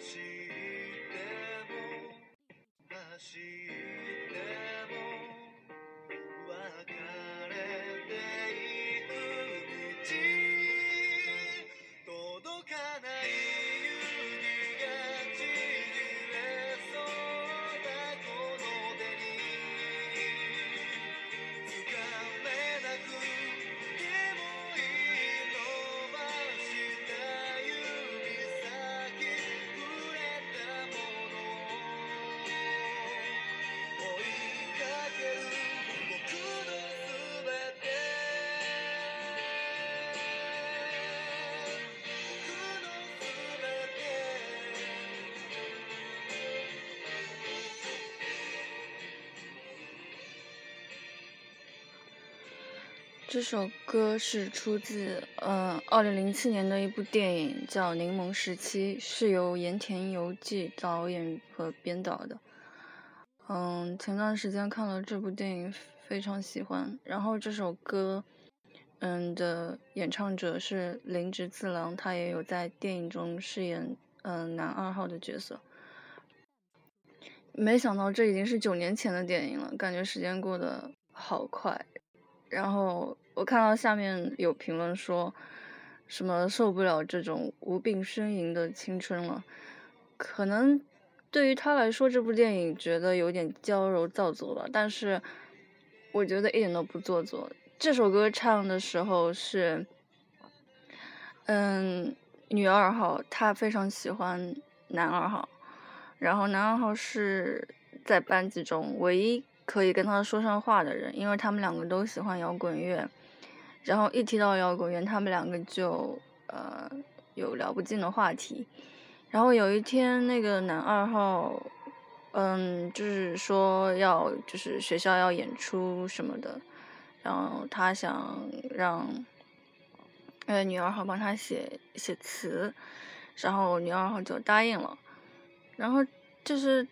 see. 这首歌是出自嗯二零零七年的一部电影，叫《柠檬时期》，是由盐田由纪导演和编导的。嗯，前段时间看了这部电影，非常喜欢。然后这首歌，嗯的演唱者是林直次郎，他也有在电影中饰演嗯男二号的角色。没想到这已经是九年前的电影了，感觉时间过得好快。然后我看到下面有评论说，什么受不了这种无病呻吟的青春了。可能对于他来说，这部电影觉得有点娇柔造作吧。但是我觉得一点都不做作。这首歌唱的时候是，嗯，女二号她非常喜欢男二号，然后男二号是在班级中唯一。可以跟他说上话的人，因为他们两个都喜欢摇滚乐，然后一提到摇滚乐，他们两个就呃有聊不尽的话题。然后有一天，那个男二号，嗯，就是说要就是学校要演出什么的，然后他想让呃女二号帮他写写词，然后女二号就答应了，然后就是。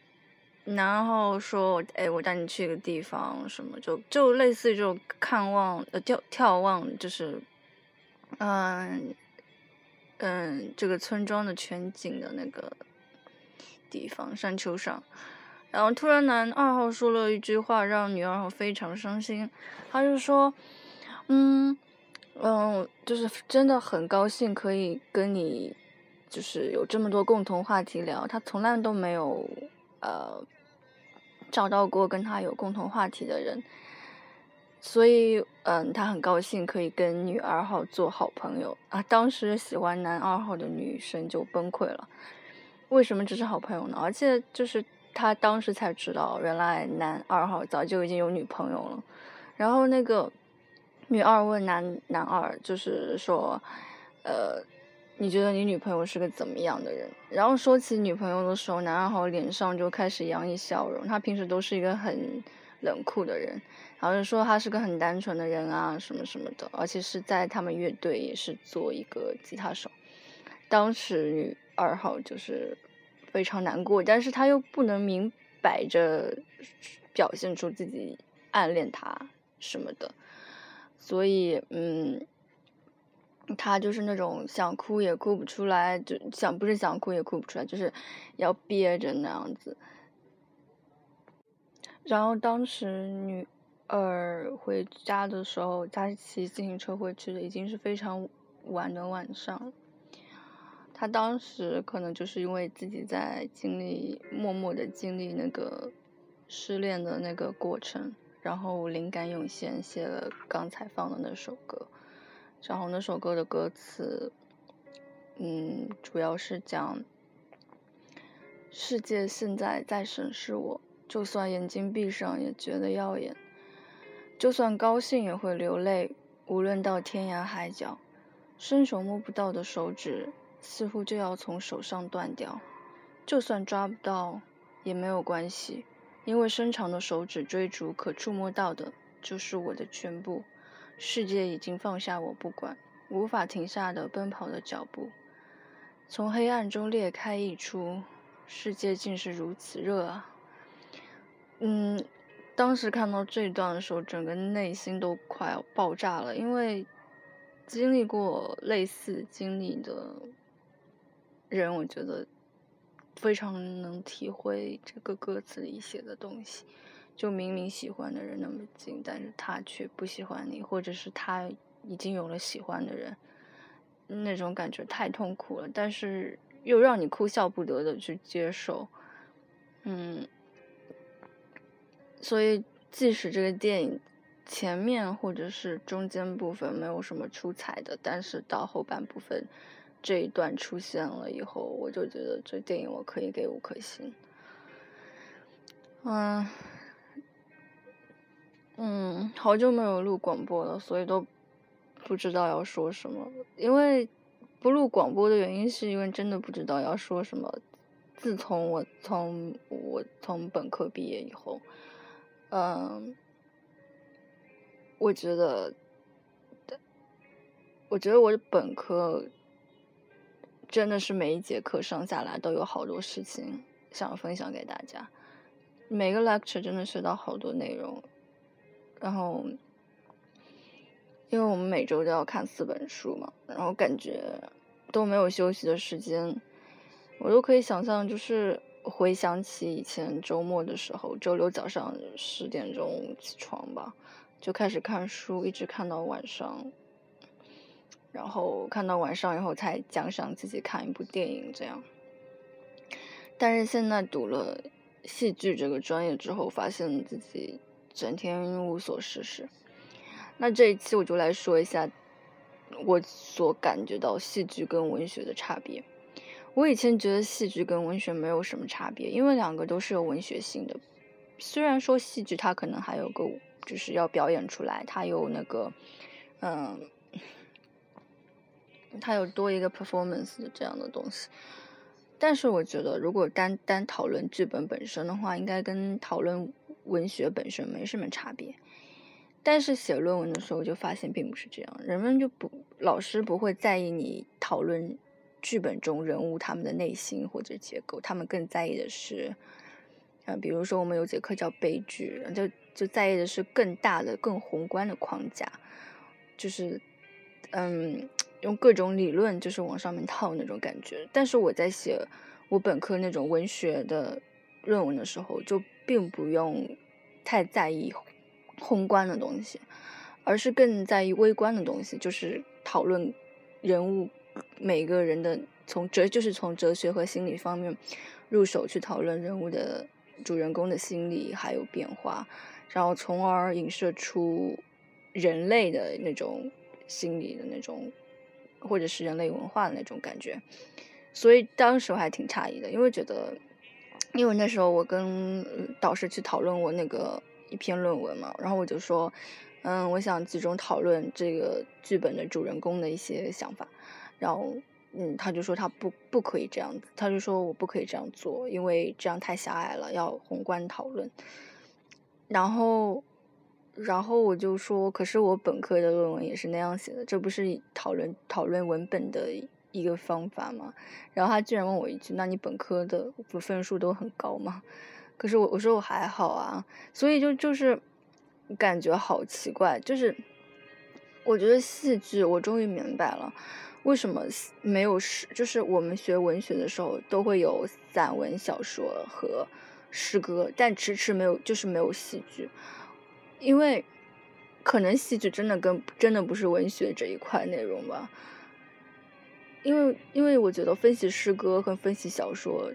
然后说，哎，我带你去个地方，什么就就类似于这种看望呃眺眺望，就是，嗯嗯，这个村庄的全景的那个地方，山丘上。然后突然男二号说了一句话，让女二号非常伤心。他就说，嗯嗯，就是真的很高兴可以跟你，就是有这么多共同话题聊。他从来都没有呃。找到过跟他有共同话题的人，所以嗯，他很高兴可以跟女二号做好朋友啊。当时喜欢男二号的女生就崩溃了，为什么只是好朋友呢？而且就是他当时才知道，原来男二号早就已经有女朋友了。然后那个女二问男男二，就是说，呃。你觉得你女朋友是个怎么样的人？然后说起女朋友的时候，男二号脸上就开始洋溢笑容。他平时都是一个很冷酷的人，然后就说他是个很单纯的人啊，什么什么的，而且是在他们乐队也是做一个吉他手。当时女二号就是非常难过，但是他又不能明摆着表现出自己暗恋他什么的，所以嗯。他就是那种想哭也哭不出来，就想不是想哭也哭不出来，就是要憋着那样子。然后当时女儿回家的时候，他骑自行车回去的，已经是非常晚的晚上。他当时可能就是因为自己在经历默默的经历那个失恋的那个过程，然后灵感涌现，写了刚才放的那首歌。然后那首歌的歌词，嗯，主要是讲世界现在在审视我，就算眼睛闭上也觉得耀眼，就算高兴也会流泪，无论到天涯海角，伸手摸不到的手指似乎就要从手上断掉，就算抓不到也没有关系，因为伸长的手指追逐可触摸到的就是我的全部。世界已经放下我不管，无法停下的奔跑的脚步，从黑暗中裂开溢出。世界竟是如此热啊！嗯，当时看到这段的时候，整个内心都快要爆炸了，因为经历过类似经历的人，我觉得非常能体会这个歌词里写的东西。就明明喜欢的人那么近，但是他却不喜欢你，或者是他已经有了喜欢的人，那种感觉太痛苦了，但是又让你哭笑不得的去接受，嗯，所以即使这个电影前面或者是中间部分没有什么出彩的，但是到后半部分这一段出现了以后，我就觉得这电影我可以给五颗星，嗯。嗯，好久没有录广播了，所以都不知道要说什么。因为不录广播的原因，是因为真的不知道要说什么。自从我从我从本科毕业以后，嗯，我觉得，我觉得我本科真的是每一节课上下来都有好多事情想分享给大家，每个 lecture 真的学到好多内容。然后，因为我们每周都要看四本书嘛，然后感觉都没有休息的时间，我都可以想象，就是回想起以前周末的时候，周六早上十点钟起床吧，就开始看书，一直看到晚上，然后看到晚上以后才奖赏自己看一部电影这样。但是现在读了戏剧这个专业之后，发现自己。整天无所事事，那这一期我就来说一下我所感觉到戏剧跟文学的差别。我以前觉得戏剧跟文学没有什么差别，因为两个都是有文学性的。虽然说戏剧它可能还有个就是要表演出来，它有那个嗯，它有多一个 performance 的这样的东西。但是我觉得，如果单单讨论剧本本身的话，应该跟讨论。文学本身没什么差别，但是写论文的时候就发现并不是这样，人们就不老师不会在意你讨论剧本中人物他们的内心或者结构，他们更在意的是，啊，比如说我们有节课叫悲剧，就就在意的是更大的、更宏观的框架，就是嗯，用各种理论就是往上面套那种感觉。但是我在写我本科那种文学的论文的时候就。并不用太在意宏观的东西，而是更在意微观的东西，就是讨论人物每个人的从哲就是从哲学和心理方面入手去讨论人物的主人公的心理还有变化，然后从而影射出人类的那种心理的那种或者是人类文化的那种感觉，所以当时我还挺诧异的，因为觉得。因为那时候我跟导师去讨论我那个一篇论文嘛，然后我就说，嗯，我想集中讨论这个剧本的主人公的一些想法，然后，嗯，他就说他不不可以这样子，他就说我不可以这样做，因为这样太狭隘了，要宏观讨论。然后，然后我就说，可是我本科的论文也是那样写的，这不是讨论讨论文本的。一个方法嘛，然后他居然问我一句：“那你本科的分数都很高吗？”可是我我说我还好啊，所以就就是感觉好奇怪，就是我觉得戏剧，我终于明白了为什么没有诗，就是我们学文学的时候都会有散文、小说和诗歌，但迟迟没有，就是没有戏剧，因为可能戏剧真的跟真的不是文学这一块内容吧。因为，因为我觉得分析诗歌和分析小说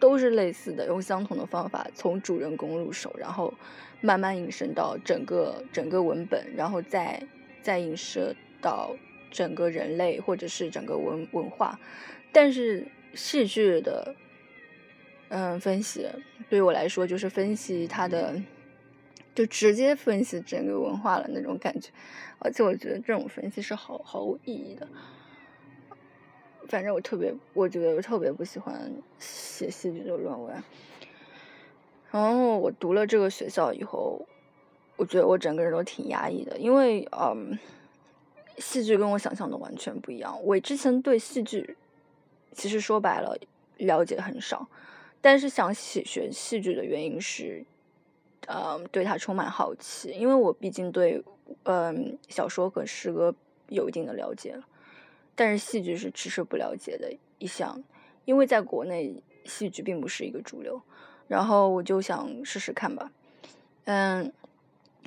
都是类似的，用相同的方法从主人公入手，然后慢慢引申到整个整个文本，然后再再引申到整个人类或者是整个文文化，但是戏剧的，嗯，分析对于我来说就是分析它的，就直接分析整个文化了那种感觉，而且我觉得这种分析是毫毫无意义的。反正我特别，我觉得我特别不喜欢写戏剧的论文。然后我读了这个学校以后，我觉得我整个人都挺压抑的，因为嗯，戏剧跟我想象的完全不一样。我之前对戏剧，其实说白了了解很少，但是想写学戏剧的原因是，嗯，对它充满好奇，因为我毕竟对嗯小说和诗歌有一定的了解了，但是戏剧是迟迟不了解的一项，因为在国内戏剧并不是一个主流。然后我就想试试看吧，嗯，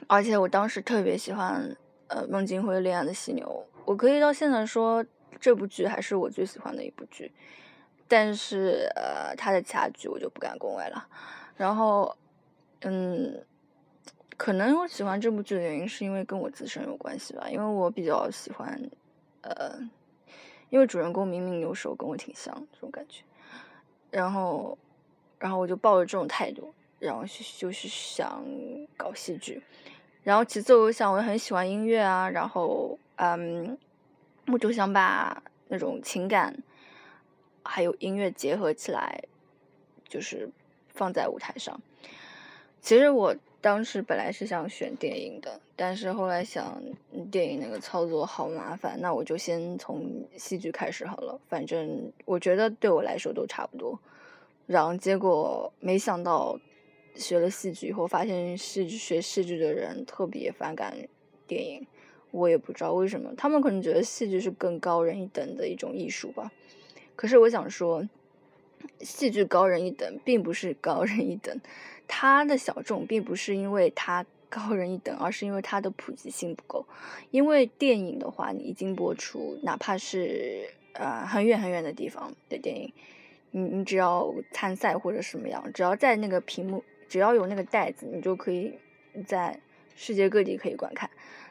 而且我当时特别喜欢呃孟京辉恋爱的犀牛，我可以到现在说这部剧还是我最喜欢的一部剧，但是呃他的其他剧我就不敢恭维了。然后嗯，可能我喜欢这部剧的原因是因为跟我自身有关系吧，因为我比较喜欢呃，因为主人公明明有时候跟我挺像这种感觉，然后。然后我就抱着这种态度，然后就是想搞戏剧。然后其次，我想我很喜欢音乐啊，然后嗯，我就想把那种情感还有音乐结合起来，就是放在舞台上。其实我当时本来是想选电影的，但是后来想电影那个操作好麻烦，那我就先从戏剧开始好了。反正我觉得对我来说都差不多。然后结果没想到，学了戏剧以后，发现戏剧学戏剧的人特别反感电影，我也不知道为什么，他们可能觉得戏剧是更高人一等的一种艺术吧。可是我想说，戏剧高人一等，并不是高人一等，它的小众并不是因为它 高人一等，而是因为它的普及性不够。因为电影的话，你一经播出，哪怕是呃很远很远的地方的电影。你你只要参赛或者什么样，只要在那个屏幕，只要有那个袋子，你就可以在世界各地可以观看。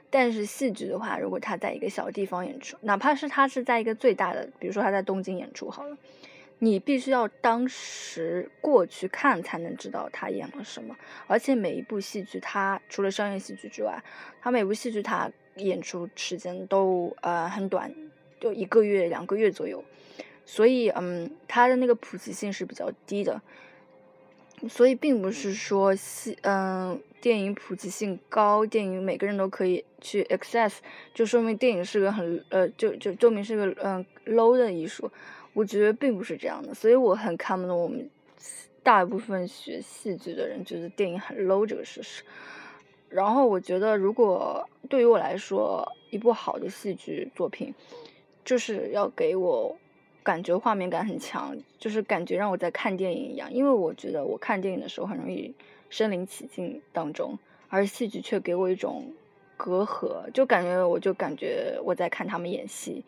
但是戏剧的话，如果他在一个小地方演出，哪怕是他是在一个最大的，比如说他在东京演出好了，你必须要当时过去看才能知道他演了什么。而且每一部戏剧，他除了商业戏剧之外，他每部戏剧他演出时间都呃很短，就一个月两个月左右。所以，嗯，他的那个普及性是比较低的，所以并不是说戏，嗯，电影普及性高，电影每个人都可以去 access，就说明电影是个很，呃，就就证明是个，嗯，low 的艺术。我觉得并不是这样的，所以我很看不懂我们大部分学戏剧的人觉得电影很 low 这个事实。然后我觉得，如果对于我来说，一部好的戏剧作品，就是要给我。感觉画面感很强，就是感觉让我在看电影一样。因为我觉得我看电影的时候很容易身临其境当中，而戏剧却给我一种隔阂，就感觉我就感觉我在看他们演戏，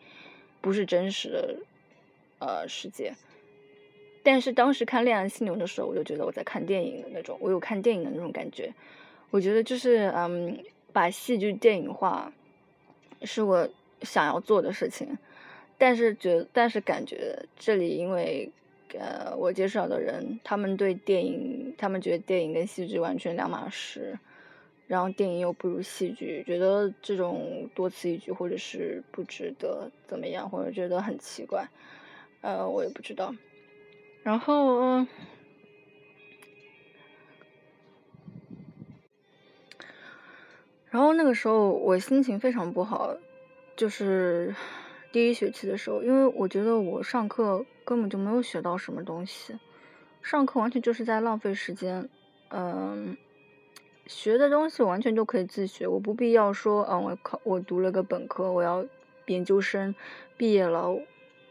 不是真实的呃世界。但是当时看《恋爱犀牛》的时候，我就觉得我在看电影的那种，我有看电影的那种感觉。我觉得就是嗯，把戏剧电影化是我想要做的事情。但是觉，但是感觉这里，因为，呃，我介绍的人，他们对电影，他们觉得电影跟戏剧完全两码事，然后电影又不如戏剧，觉得这种多此一举，或者是不值得怎么样，或者觉得很奇怪，呃，我也不知道。然后，然后那个时候我心情非常不好，就是。第一学期的时候，因为我觉得我上课根本就没有学到什么东西，上课完全就是在浪费时间。嗯，学的东西完全就可以自学，我不必要说，嗯，我考我读了个本科，我要研究生毕业了，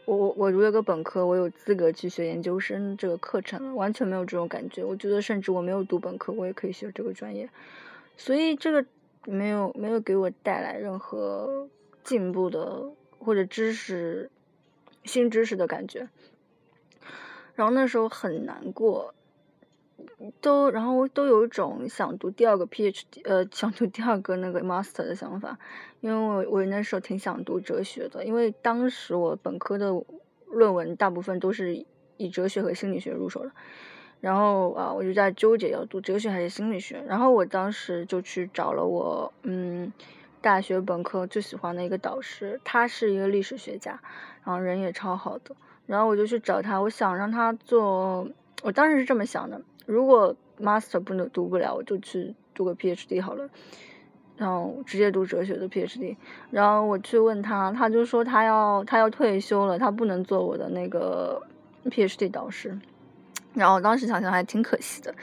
我我我读了个本科，我有资格去学研究生这个课程，完全没有这种感觉。我觉得甚至我没有读本科，我也可以学这个专业，所以这个没有没有给我带来任何进步的。或者知识，新知识的感觉，然后那时候很难过，都，然后都有一种想读第二个 PhD，呃，想读第二个那个 Master 的想法，因为我我那时候挺想读哲学的，因为当时我本科的论文大部分都是以哲学和心理学入手的，然后啊，我就在纠结要读哲学还是心理学，然后我当时就去找了我嗯大学本科最喜欢的一个导师，他是一个历史学家，然后人也超好的，然后我就去找他，我想让他做，我当时是这么想的。如果 master 不能读不了，我就去读个 PhD 好了，然后直接读哲学的 PhD。然后我去问他，他就说他要他要退休了，他不能做我的那个 PhD 导师。然后当时想想还挺可惜的，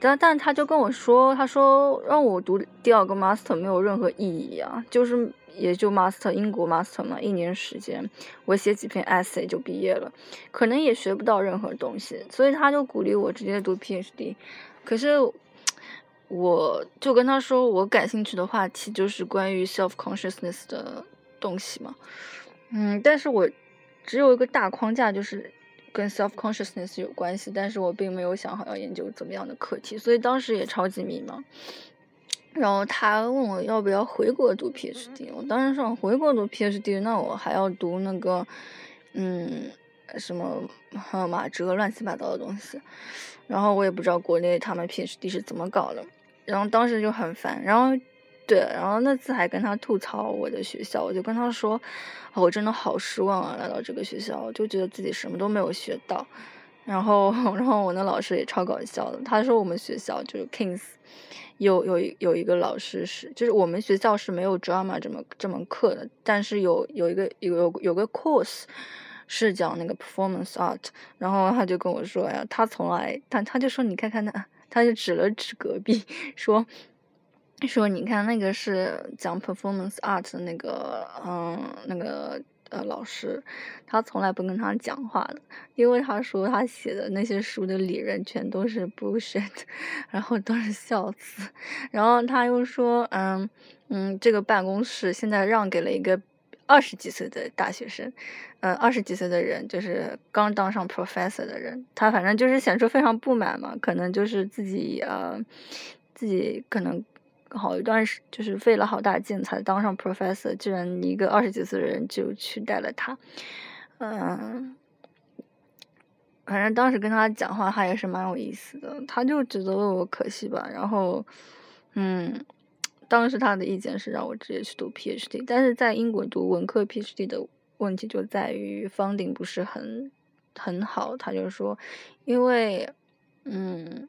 但但他就跟我说，他说让我读第二个 master 没有任何意义啊，就是也就 master 英国 master 嘛，一年时间，我写几篇 essay 就毕业了，可能也学不到任何东西，所以他就鼓励我直接读 PhD。可是我就跟他说，我感兴趣的话题就是关于 self consciousness 的东西嘛，嗯，但是我只有一个大框架就是。跟 self consciousness 有关系，但是我并没有想好要研究怎么样的课题，所以当时也超级迷茫。然后他问我要不要回国读 PhD，我当时说回国读 PhD，那我还要读那个，嗯，什么马哲乱七八糟的东西，然后我也不知道国内他们 PhD 是怎么搞的，然后当时就很烦，然后。对，然后那次还跟他吐槽我的学校，我就跟他说，我真的好失望啊，来到这个学校，就觉得自己什么都没有学到。然后，然后我那老师也超搞笑的，他说我们学校就是 Kings，有有有一个老师是，就是我们学校是没有 drama 这门这门课的，但是有有一个有有有个 course 是讲那个 performance art，然后他就跟我说呀，他从来他他就说你看看那，他就指了指隔壁 说。说你看那个是讲 performance art 的那个，嗯，那个呃老师，他从来不跟他讲话的，因为他说他写的那些书的理论全都是 bullshit，然后都是笑词。然后他又说，嗯嗯，这个办公室现在让给了一个二十几岁的大学生，呃，二十几岁的人就是刚当上 professor 的人，他反正就是显出非常不满嘛，可能就是自己呃自己可能。好一段时，就是费了好大劲才当上 professor，居然一个二十几岁的人就取代了他，嗯，反正当时跟他讲话，他也是蛮有意思的，他就觉得我可惜吧，然后，嗯，当时他的意见是让我直接去读 PhD，但是在英国读文科 PhD 的问题就在于 funding 不是很很好，他就说，因为，嗯，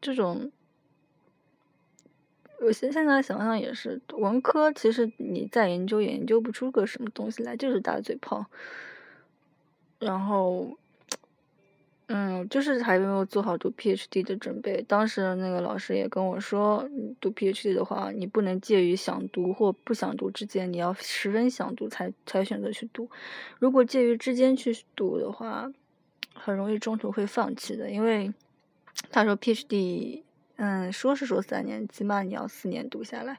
这种。我现现在想想也是，文科其实你再研究也研究不出个什么东西来，就是打嘴炮。然后，嗯，就是还没有做好读 PhD 的准备。当时那个老师也跟我说，读 PhD 的话，你不能介于想读或不想读之间，你要十分想读才才选择去读。如果介于之间去读的话，很容易中途会放弃的，因为他说 PhD。嗯，说是说三年，起码你要四年读下来。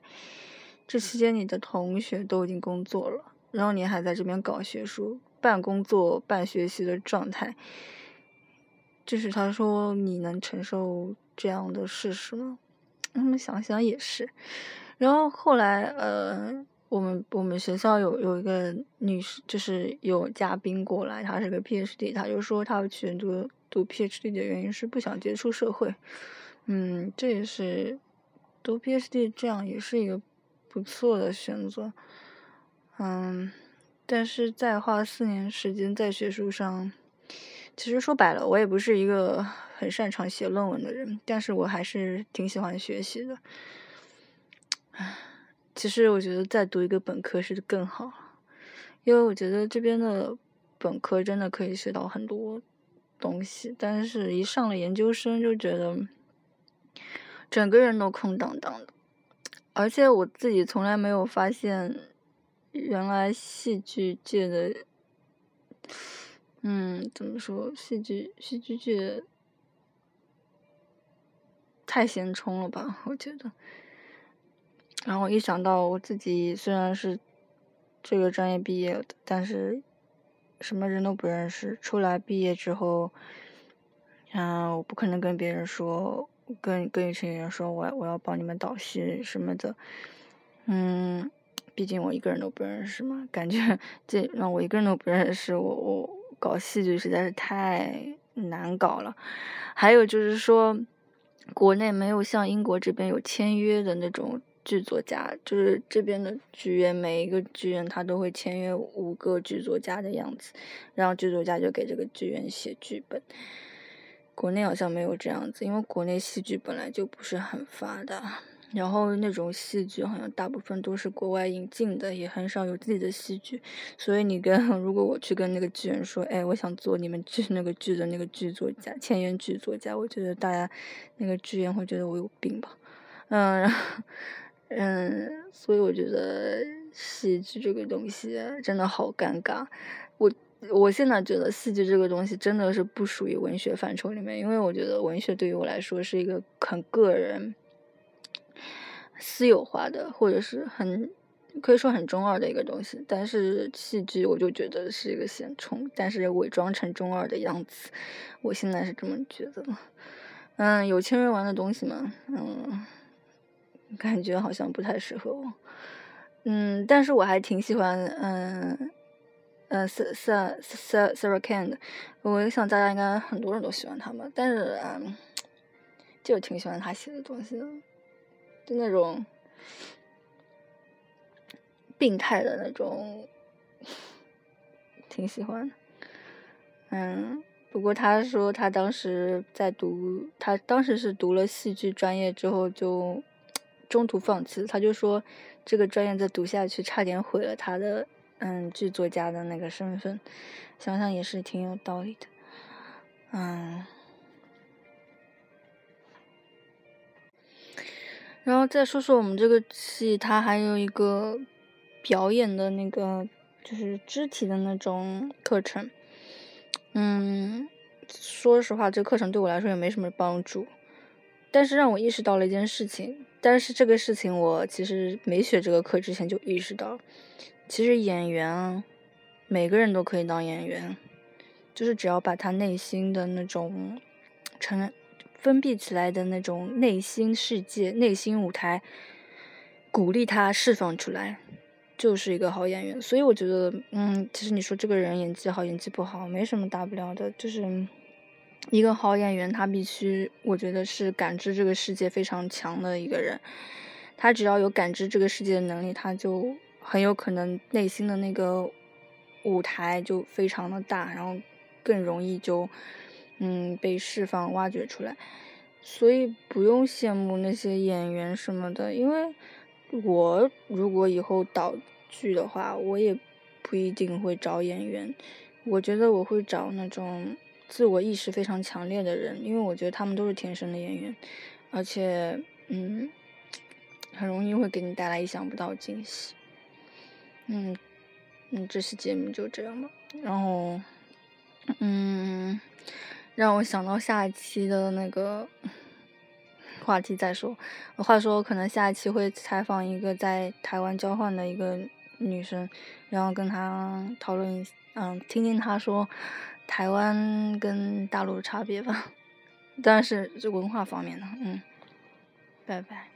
这期间你的同学都已经工作了，然后你还在这边搞学术，半工作半学习的状态。就是他说你能承受这样的事实吗？那么想想也是。然后后来，呃，我们我们学校有有一个女士，就是有嘉宾过来，她是个 PhD，她就说她选择读 PhD 的原因是不想接触社会。嗯，这也是读 PhD 这样也是一个不错的选择。嗯，但是再花四年时间在学术上，其实说白了，我也不是一个很擅长写论文的人，但是我还是挺喜欢学习的。唉，其实我觉得再读一个本科是更好，因为我觉得这边的本科真的可以学到很多东西，但是一上了研究生就觉得。整个人都空荡荡的，而且我自己从来没有发现，原来戏剧界的，嗯，怎么说，戏剧戏剧界太闲充了吧？我觉得。然后一想到我自己虽然是这个专业毕业的，但是什么人都不认识，出来毕业之后。嗯，我不可能跟别人说，跟跟一群人说我我要帮你们导戏什么的，嗯，毕竟我一个人都不认识嘛，感觉这让我一个人都不认识，我我搞戏剧实在是太难搞了。还有就是说，国内没有像英国这边有签约的那种。剧作家就是这边的剧院，每一个剧院他都会签约五个剧作家的样子，然后剧作家就给这个剧院写剧本。国内好像没有这样子，因为国内戏剧本来就不是很发达，然后那种戏剧好像大部分都是国外引进的，也很少有自己的戏剧。所以你跟 如果我去跟那个剧人说，哎，我想做你们剧那个剧的那个剧作家，签约剧作家，我觉得大家那个剧院会觉得我有病吧，嗯。嗯，所以我觉得戏剧这个东西真的好尴尬。我我现在觉得戏剧这个东西真的是不属于文学范畴里面，因为我觉得文学对于我来说是一个很个人、私有化的，或者是很可以说很中二的一个东西。但是戏剧我就觉得是一个现充，但是伪装成中二的样子。我现在是这么觉得。嗯，有钱人玩的东西嘛，嗯。感觉好像不太适合我，嗯，但是我还挺喜欢，嗯，嗯，Sir Sir Sarah Kane 的，我想大家应该很多人都喜欢他吧，但是，嗯，就挺喜欢他写的东西的，就那种病态的那种，挺喜欢的，嗯，不过他说他当时在读，他当时是读了戏剧专业之后就。中途放弃，他就说这个专业再读下去，差点毁了他的嗯剧作家的那个身份。想想也是挺有道理的，嗯。然后再说说我们这个戏，它还有一个表演的那个就是肢体的那种课程。嗯，说实话，这课程对我来说也没什么帮助，但是让我意识到了一件事情。但是这个事情，我其实没学这个课之前就意识到，其实演员啊，每个人都可以当演员，就是只要把他内心的那种成封闭起来的那种内心世界、内心舞台，鼓励他释放出来，就是一个好演员。所以我觉得，嗯，其实你说这个人演技好，演技不好，没什么大不了的，就是。一个好演员，他必须，我觉得是感知这个世界非常强的一个人。他只要有感知这个世界的能力，他就很有可能内心的那个舞台就非常的大，然后更容易就嗯被释放、挖掘出来。所以不用羡慕那些演员什么的，因为我如果以后导剧的话，我也不一定会找演员。我觉得我会找那种。自我意识非常强烈的人，因为我觉得他们都是天生的演员，而且，嗯，很容易会给你带来意想不到惊喜。嗯，嗯，这期节目就这样吧。然后，嗯，让我想到下一期的那个话题再说。话说，我可能下一期会采访一个在台湾交换的一个女生，然后跟她讨论，嗯，听听她说。台湾跟大陆的差别吧，当然是这文化方面的，嗯，拜拜。